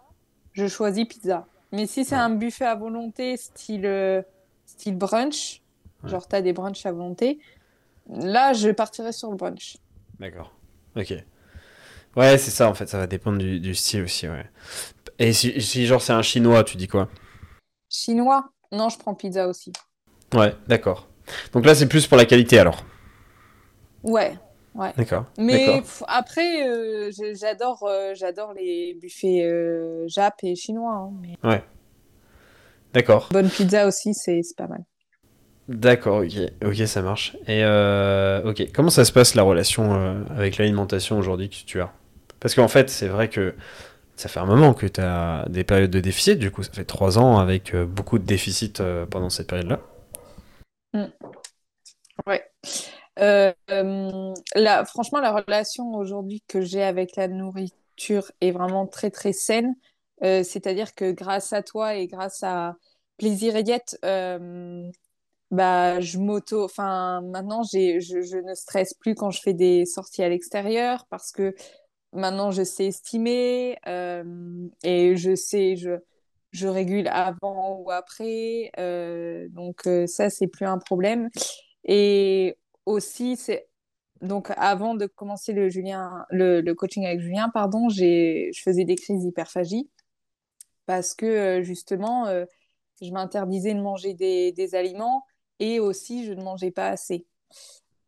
je choisis pizza. Mais si c'est un buffet à volonté, style, euh, style brunch, genre tu as des brunchs à volonté, là, je partirais sur le brunch. D'accord. Ok. Ouais, c'est ça, en fait, ça va dépendre du, style aussi, ouais. Et si, si genre c'est un chinois, tu dis quoi? Chinois? Non, je prends pizza aussi. Ouais, d'accord. Donc là, c'est plus pour la qualité alors Ouais, Ouais. D'accord. Mais après, euh, j'adore, euh, j'adore les buffets euh, Jap et chinois. Hein, ouais. D'accord. Bonne pizza aussi, c'est pas mal. D'accord, ok, ok, ça marche. Et ok, comment ça se passe la relation avec l'alimentation aujourd'hui que tu as? Parce qu'en fait, c'est vrai que ça fait un moment que tu as des périodes de déficit, du coup, ça fait trois ans avec beaucoup de déficit pendant cette période-là. Mm. Ouais. Euh, la, franchement, la relation aujourd'hui que j'ai avec la nourriture est vraiment très très saine. Euh, c'est-à-dire que grâce à toi et grâce à Plaisir et Diète, euh, bah, je m'auto. Enfin, maintenant, je, je, ne stresse plus quand je fais des sorties à l'extérieur parce que maintenant, je sais estimer et je sais, je, je régule avant ou après. donc, ça, c'est plus un problème. Et aussi, c'est donc avant de commencer le, Julien, le, coaching avec Julien, pardon, je faisais des crises d'hyperphagie parce que euh, justement, euh, je m'interdisais de manger des, aliments et aussi je ne mangeais pas assez.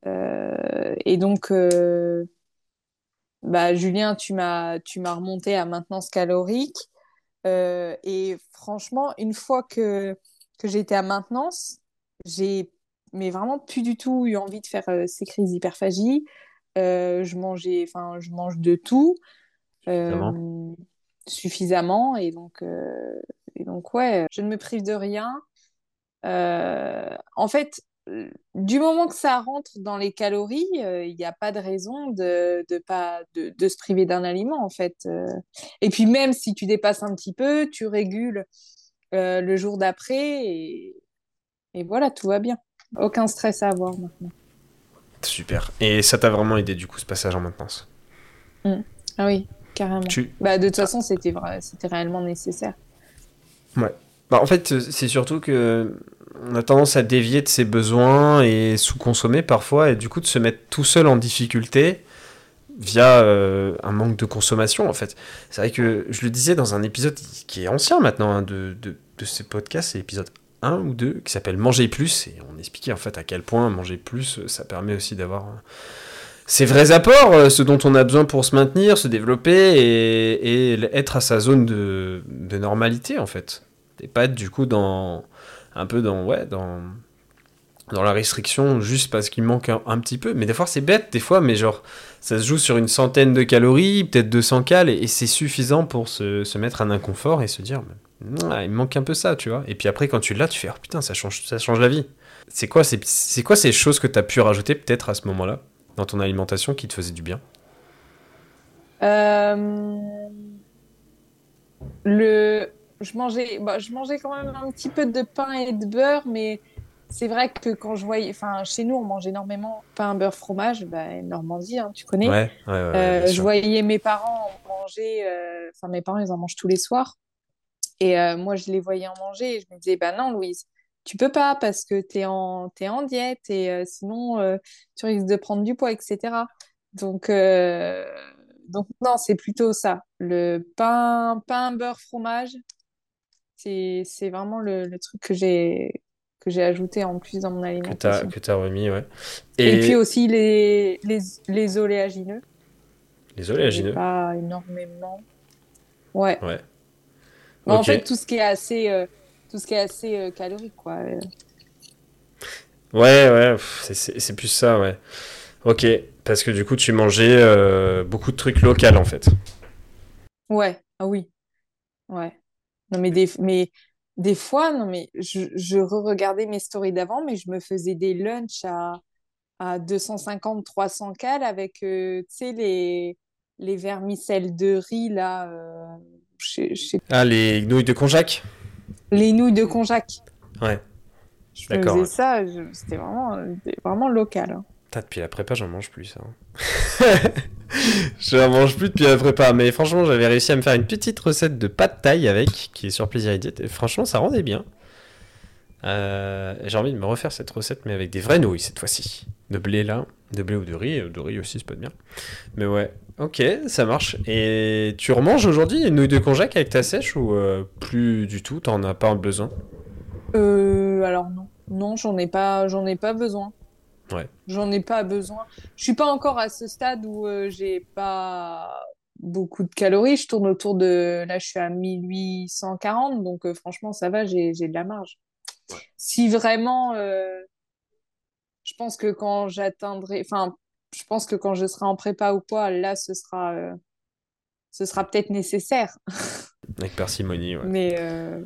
Euh, et donc, bah, Julien, tu m'as, tu m'as remonté à maintenance calorique. et franchement, une fois que, que j'étais à maintenance, j'ai mais vraiment plus du tout eu envie de faire euh, ces crises d'hyperphagie. Euh, je mangeais, enfin, je mange de tout euh, suffisamment, et donc, et donc ouais, je ne me prive de rien. en fait, du moment que ça rentre dans les calories, il n'y a pas de raison de, de pas de, de se priver d'un aliment en fait. Et puis même si tu dépasses un petit peu, tu régules le jour d'après et, et voilà, tout va bien. Aucun stress à avoir maintenant. Super. Et ça t'a vraiment aidé du coup ce passage en maintenance? Mm. Ah oui, carrément. Bah, de toute façon, c'était vrai, c'était réellement nécessaire. Ouais. Bah, en fait, c'est surtout que on a tendance à dévier de ses besoins et sous-consommer parfois, et du coup de se mettre tout seul en difficulté via euh, un manque de consommation en fait. C'est vrai que je le disais dans un épisode qui est ancien maintenant hein, de, de, de, ces podcasts, c'est l'épisode un ou deux qui s'appelle Manger plus et on expliquait en fait à quel point manger plus ça permet aussi d'avoir ces vrais apports, euh, ce dont on a besoin pour se maintenir, se développer et, être à sa zone de, normalité en fait. Et pas être du coup dans un peu dans ouais dans dans la restriction juste parce qu'il manque un, petit peu. Mais des fois c'est bête, des fois, mais genre ça se joue sur une centaine de calories, peut-être 200 cales et, c'est suffisant pour se, mettre un inconfort et se dire il me manque un peu ça, tu vois. Et puis après, quand tu l'as, tu fais, oh, putain, ça change, ça change la vie. C'est quoi, c'est quoi ces choses que tu as pu rajouter peut-être à ce moment-là, dans ton alimentation, qui te faisaient du bien? Euh, Le... je, mangeais... Bah, je mangeais quand même un petit peu de pain et de beurre, mais c'est vrai que quand je voyais, enfin, chez nous, on mange énormément pain, beurre, fromage, bah, Normandie, hein, tu connais. Ouais, ouais, euh, je voyais mes parents manger, euh, enfin, mes parents, ils en mangent tous les soirs. Et euh, moi, je les voyais en manger et je me disais, bah non, Louise, tu peux pas parce que tu es en, es en diète et euh, sinon, euh, tu risques de prendre du poids, etc. Donc, donc non, c'est plutôt ça. Le pain, pain beurre, fromage, c'est vraiment le, le truc que j'ai que j'ai ajouté en plus dans mon alimentation. Que tu as, remis, ouais. Et... puis aussi les, les, les oléagineux. Les oléagineux Pas énormément. Ouais. Ouais. En fait, tout ce qui est assez, euh, tout ce qui est assez euh, calorique, quoi. Euh. Ouais, ouais, c'est plus ça, ouais. Ok, parce que du coup, tu mangeais beaucoup de trucs locaux, en fait. Ouais, ah oui. Ouais. Non, mais des, mais des fois, non, mais je, je re-regardais mes stories d'avant, mais je me faisais des lunchs à, à 250, 300 cal avec, tu sais, les, les vermicelles de riz, là. Ah, les nouilles de konjac Les nouilles de konjac. Ouais. Je faisais ça, c'était vraiment, vraiment local. Hein. depuis la prépa, j'en mange plus. Hein. *laughs* je n'en mange plus depuis la prépa. Mais franchement, j'avais réussi à me faire une petite recette de pâte taille avec, qui est sur Plaisir Et franchement, ça rendait bien. Euh, j'ai envie de me refaire cette recette, mais avec des vraies nouilles cette fois-ci. De blé là, de blé ou de riz. De riz aussi, c'est pas de bien. Mais ouais, Ok, ça marche. Et tu remanges aujourd'hui une nouille de konjac avec ta sèche ou euh, plus du tout? T'en as pas besoin? Euh, Alors non, non, j'en ai pas, j'en ai pas besoin. Ouais. J'en ai pas besoin. Je suis pas encore à ce stade où euh, j'ai pas beaucoup de calories. Je tourne autour de, là, je suis à 1840, donc euh, franchement, ça va, j'ai de la marge. Si vraiment, je pense que quand j'atteindrai, enfin, je pense que quand je serai en prépa ou quoi, là, ce sera, euh, ce sera peut-être nécessaire. *laughs* Avec parcimonie, ouais. Mais, euh,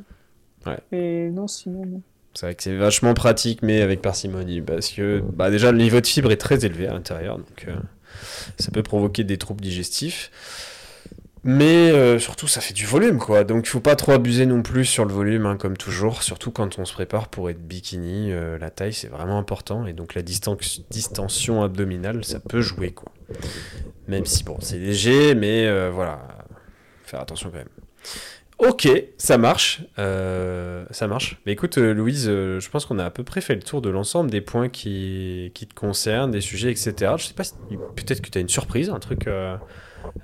ouais. mais non, sinon, C'est vrai que c'est vachement pratique, mais avec parcimonie, parce que bah, déjà, le niveau de fibre est très élevé à l'intérieur, donc euh, ça peut provoquer des troubles digestifs. Mais euh, surtout, ça fait du volume, quoi. Donc, il faut pas trop abuser non plus sur le volume, hein, comme toujours. Surtout quand on se prépare pour être bikini, euh, la taille c'est vraiment important. Et donc, la distension abdominale, ça peut jouer, quoi. Même si, bon, c'est léger, mais euh, voilà, faire attention quand même. Ok, ça marche, ça marche. Mais écoute, Louise, je pense qu'on a à peu près fait le tour de l'ensemble des points qui, te concernent, des sujets, etc. Je sais pas, si, peut-être que tu as une surprise, un truc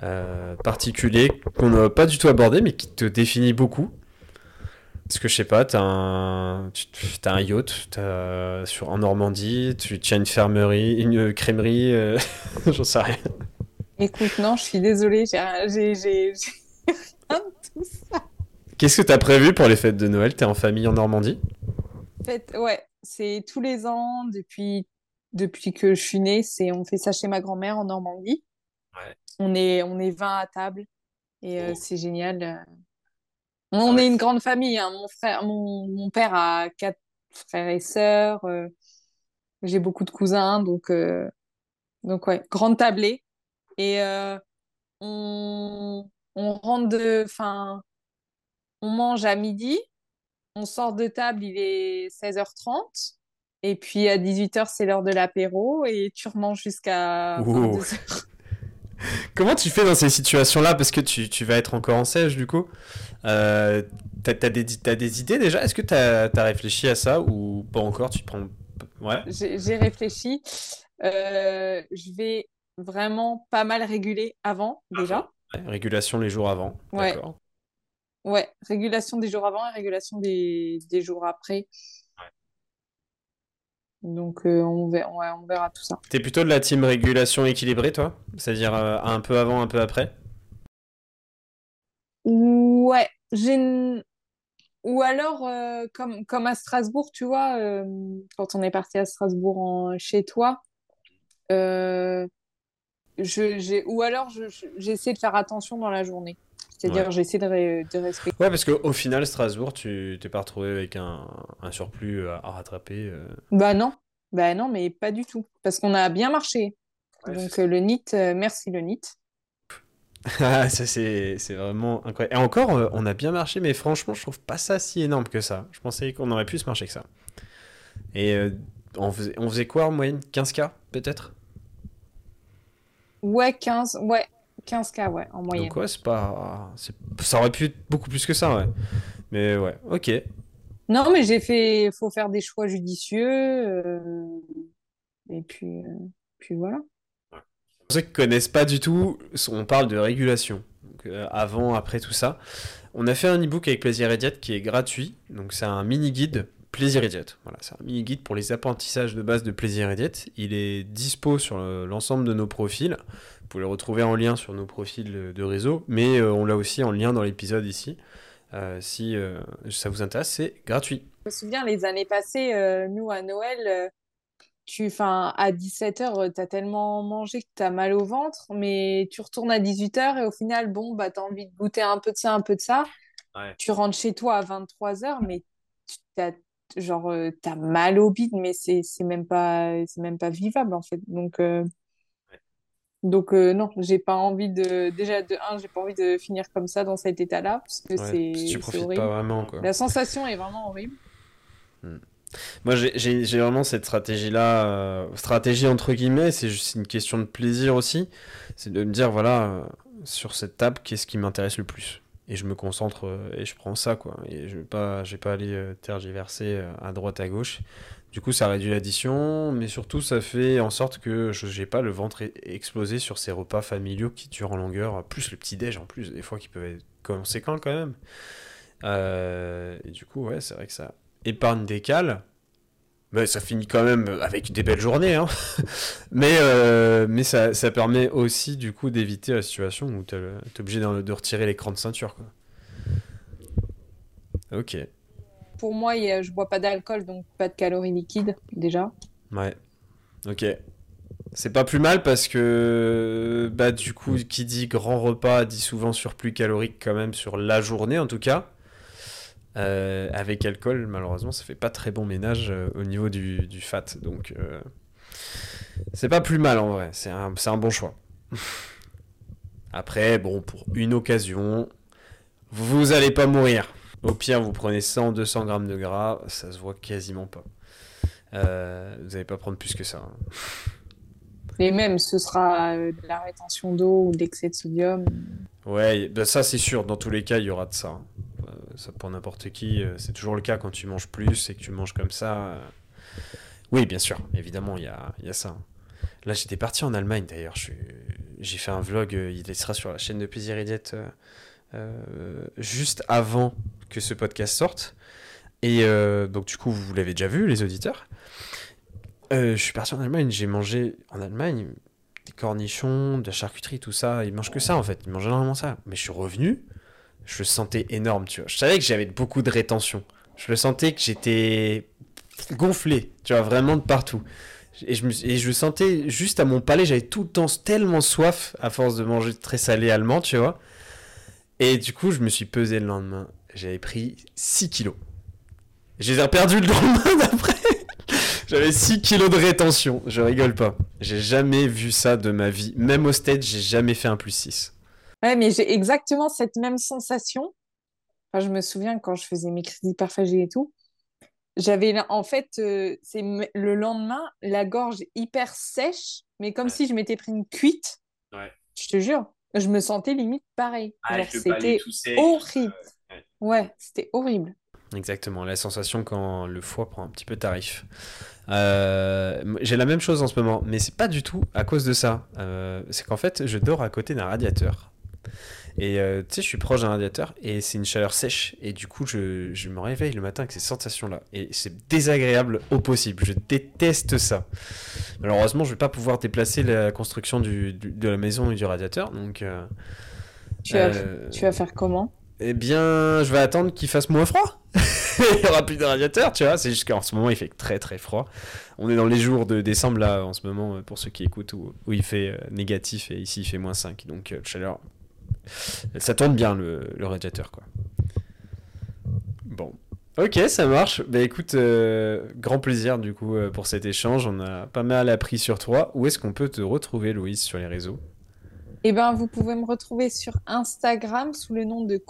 euh, particulier qu'on n'a pas du tout abordé, mais qui te définit beaucoup. Parce que je sais pas, tu un, as un yacht as, sur, en Normandie, tu, as une fermerie, une crèmerie, euh, *laughs* j'en sais rien. Écoute, non, je suis désolée, j'ai rien de tout ça. Qu'est-ce que tu as prévu pour les fêtes de Noël? T'es en famille en Normandie? Fait, Ouais, c'est tous les ans, depuis, depuis que je suis née, on fait ça chez ma grand-mère en Normandie. Ouais on est, on est 20 à table et euh, oh. c'est génial. Euh. On est une grande famille. Hein. Mon, frère, mon, père a quatre frères et sœurs. Euh. J'ai beaucoup de cousins. Donc, donc ouais, grande tablée. Et on, on rentre de. Enfin, on mange à midi. On sort de table, il est 16h30. Et puis à 18h, c'est l'heure de l'apéro. Et tu remanges jusqu'à 22h. Comment tu fais dans ces situations-là? Parce que tu, tu, vas être encore en sèche du coup. Euh, t'as as des, as des idées déjà? Est-ce que tu as, réfléchi à ça ou pas encore Tu prends. Ouais? J'ai réfléchi. Euh, je vais vraiment pas mal réguler avant déjà. régulation les jours avant. Ouais. Ouais, régulation des jours avant et régulation des, des jours après. Donc euh, on, verra, on, verra, tout ça. T'es plutôt de la team régulation équilibrée, toi? C'est-à-dire euh, un peu avant, un peu après? Ouais, j'ai ou alors euh, comme, comme à Strasbourg, tu vois, quand on est parti à Strasbourg chez toi, je, ou alors j'essaie de faire attention dans la journée. C'est-à-dire, j'essaie de, de, respecter. Ouais, parce qu'au final, Strasbourg, tu t'es pas retrouvé avec un, un surplus à, rattraper euh. Bah non. Bah non, mais pas du tout. Parce qu'on a bien marché. Donc, le NIT, euh, merci le NIT. Ah, ça, c'est vraiment incroyable. Et encore, euh, on a bien marché, mais franchement, je trouve pas ça si énorme que ça. Je pensais qu'on aurait plus marché que ça. Et on, faisait, on faisait quoi en moyenne? 15K, peut-être? Ouais, 15. Ouais, 15K, ouais, en moyenne. Donc, ouais, c'est pas. Ça aurait pu être beaucoup plus que ça, ouais. Mais ouais, ok. Non, mais j'ai fait. faut faire des choix judicieux. Euh, et puis, euh, puis voilà. pour ceux qui connaissent pas du tout, on parle de régulation. Euh, avant, après tout ça. On a fait un e-book avec Plaisir Diète qui est gratuit. Donc c'est un mini guide Plaisir Diète. Voilà, c'est un mini guide pour les apprentissages de base de Plaisir Diète. Il est dispo sur l'ensemble de nos profils. Vous pouvez le retrouver en lien sur nos profils de réseau, mais euh, on l'a aussi en lien dans l'épisode ici. Euh, si ça vous intéresse, c'est gratuit. Je me souviens les années passées, nous à Noël, tu, fin, à 17h, tu as tellement mangé que tu as mal au ventre, mais tu retournes à 18h et au final, bon, bah, tu as envie de goûter un peu de ça, un peu de ça. Tu rentres chez toi à 23h, mais tu as, genre, euh, as mal au bide, mais c'est même, pas, même pas vivable en fait. Donc, euh, donc euh, non, j'ai pas envie de. Déjà, de un, j'ai pas envie de finir comme ça dans cet état-là, parce que c'est horrible. Pas vraiment, quoi. La sensation est vraiment horrible. Hmm. Moi, j'ai vraiment cette stratégie-là. Euh, stratégie entre guillemets, c'est juste une question de plaisir aussi. C'est de me dire, voilà, euh, sur cette table, qu'est-ce qui m'intéresse le plus? Et je me concentre euh, et je prends ça, quoi. Et je vais pas, vais pas aller tergiverser à droite, à gauche. Du coup, ça réduit l'addition, mais surtout, ça fait en sorte que je n'ai pas le ventre e-, explosé sur ces repas familiaux qui durent en longueur, plus le petit-déj en plus, des fois qui peuvent être conséquents quand même. et du coup, ouais, c'est vrai que ça, épargne des cales. Mais ça finit quand même avec des belles journées. Hein. *laughs* mais euh, ça, permet aussi du coup d'éviter la situation où tu es obligé de, retirer l'écran de ceinture. Quoi. Ok. Pour moi, je bois pas d'alcool, donc pas de calories liquides déjà. Ouais. Ok. C'est pas plus mal parce que bah du coup qui dit grand repas dit souvent surplus calorique quand même sur la journée en tout cas. Euh, avec alcool, malheureusement, ça fait pas très bon ménage euh, au niveau du, fat. Donc, euh, c'est pas plus mal en vrai. C'est un, un, bon choix. *laughs* Après, bon, pour une occasion, vous allez pas mourir. Au pire, vous prenez 100-200 grammes de gras, ça se voit quasiment pas. vous n'allez pas prendre plus que ça. Hein. Et même, ce sera de la rétention d'eau ou de l'excès de sodium. Ouais, bah ça c'est sûr, dans tous les cas, il y aura de ça. Hein ça pour n'importe qui, euh, c'est toujours le cas quand tu manges plus et que tu manges comme ça. Euh. Oui, bien sûr, évidemment, il y a, y a, ça. Là, j'étais parti en Allemagne d'ailleurs. J'ai fait un vlog, euh, il sera sur la chaîne de Plaisir et Diète juste avant que ce podcast sorte. Et donc, du coup, vous l'avez déjà vu, les auditeurs. je suis parti en Allemagne, j'ai mangé en Allemagne des cornichons, de la charcuterie, tout ça. Ils mangent que ça en fait, ils mangent énormément ça. Mais je suis revenu, je le sentais énorme, tu vois. Je savais que j'avais beaucoup de rétention. Je le sentais que j'étais gonflé, tu vois, vraiment de partout. Et je, me, et je sentais juste à mon palais, j'avais tout le temps tellement soif à force de manger très salé allemand, tu vois. Et du coup, je me suis pesé le lendemain. J'avais pris 6 kilos. J'ai perdu le lendemain d'après. *laughs* J'avais 6 kilos de rétention. Je rigole pas. J'ai jamais vu ça de ma vie. Même au stage, j'ai jamais fait un plus 6. Ouais, mais j'ai exactement cette même sensation. je me souviens quand je faisais mes crédits hyperphagie et tout, j'avais en fait, euh, c'est le lendemain, la gorge hyper sèche, mais comme si je m'étais pris une cuite. Ouais. Je te jure, je me sentais limite pareil. Ah, c'était horrible. Ouais, c'était horrible. Exactement, la sensation quand le foie prend un petit peu tarif. Euh, j'ai la même chose en ce moment, mais c'est pas du tout à cause de ça. Euh, c'est qu'en fait, je dors à côté d'un radiateur. Et euh, tu sais, je suis proche d'un radiateur et c'est une chaleur sèche. Et du coup, je, je, me réveille le matin avec ces sensations-là. Et c'est désagréable au possible. Je déteste ça. Malheureusement, je vais pas pouvoir déplacer la construction du, de la maison et du radiateur. Donc. Tu, vas, tu vas faire comment? Eh bien, je vais attendre qu'il fasse moins froid. *laughs* il n'y aura plus de radiateur, tu vois. C'est juste qu'en ce moment, il fait très très froid. On est dans les jours de décembre, là, en ce moment, pour ceux qui écoutent, où, il fait négatif et ici, il fait moins 5. Donc, chaleur ça tourne bien le, radiateur, quoi. Bon. Ok, ça marche. Bah écoute, euh, grand plaisir du coup euh, pour cet échange. On a pas mal appris sur toi. Où est-ce qu'on peut te retrouver, Louise, sur les réseaux? Eh ben, vous pouvez me retrouver sur Instagram sous le nom de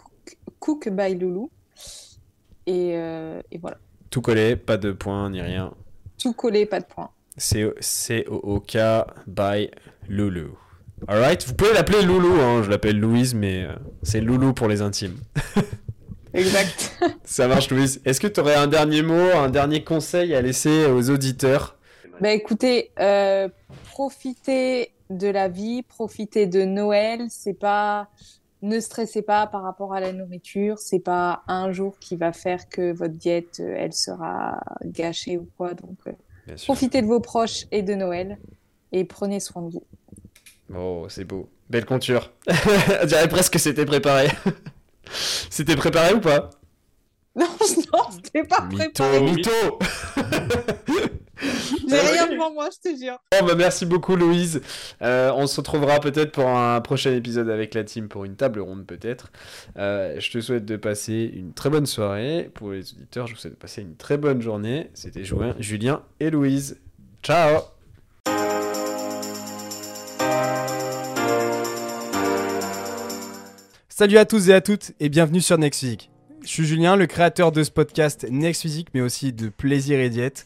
Cook, by Loulou. Et, euh, et, voilà. Tout collé, pas de points ni rien. Tout collé, pas de points. C-O-O-K by Loulou. Alright, vous pouvez l'appeler Loulou, hein. je l'appelle Louise, mais euh, c'est Loulou pour les intimes. *laughs* exact. *laughs* Ça marche, Louise. Est-ce que tu aurais un dernier mot, un dernier conseil à laisser aux auditeurs? Bah écoutez, euh, profitez de la vie, profitez de Noël. C'est pas, ne stressez pas par rapport à la nourriture. C'est pas un jour qui va faire que votre diète, euh, elle sera gâchée ou quoi. Donc, euh, profitez de vos proches et de Noël et prenez soin de vous. Oh, c'est beau. Belle conture. *laughs* On dirait presque que c'était préparé. *laughs* c'était préparé ou pas? Non, *laughs* non, c'était pas préparé. Mytho, J'ai rien devant moi, je te jure. Bon, bah, merci beaucoup, Louise. Euh, on se retrouvera peut-être pour un prochain épisode avec la team pour une table ronde, peut-être. Euh, je te souhaite de passer une très bonne soirée. Pour les auditeurs, je vous souhaite de passer une très bonne journée. C'était Julien et Louise. Ciao Salut à tous et à toutes et bienvenue sur Next Physique. Je suis Julien, le créateur de ce podcast Next Physique, mais aussi de Plaisir et Diète,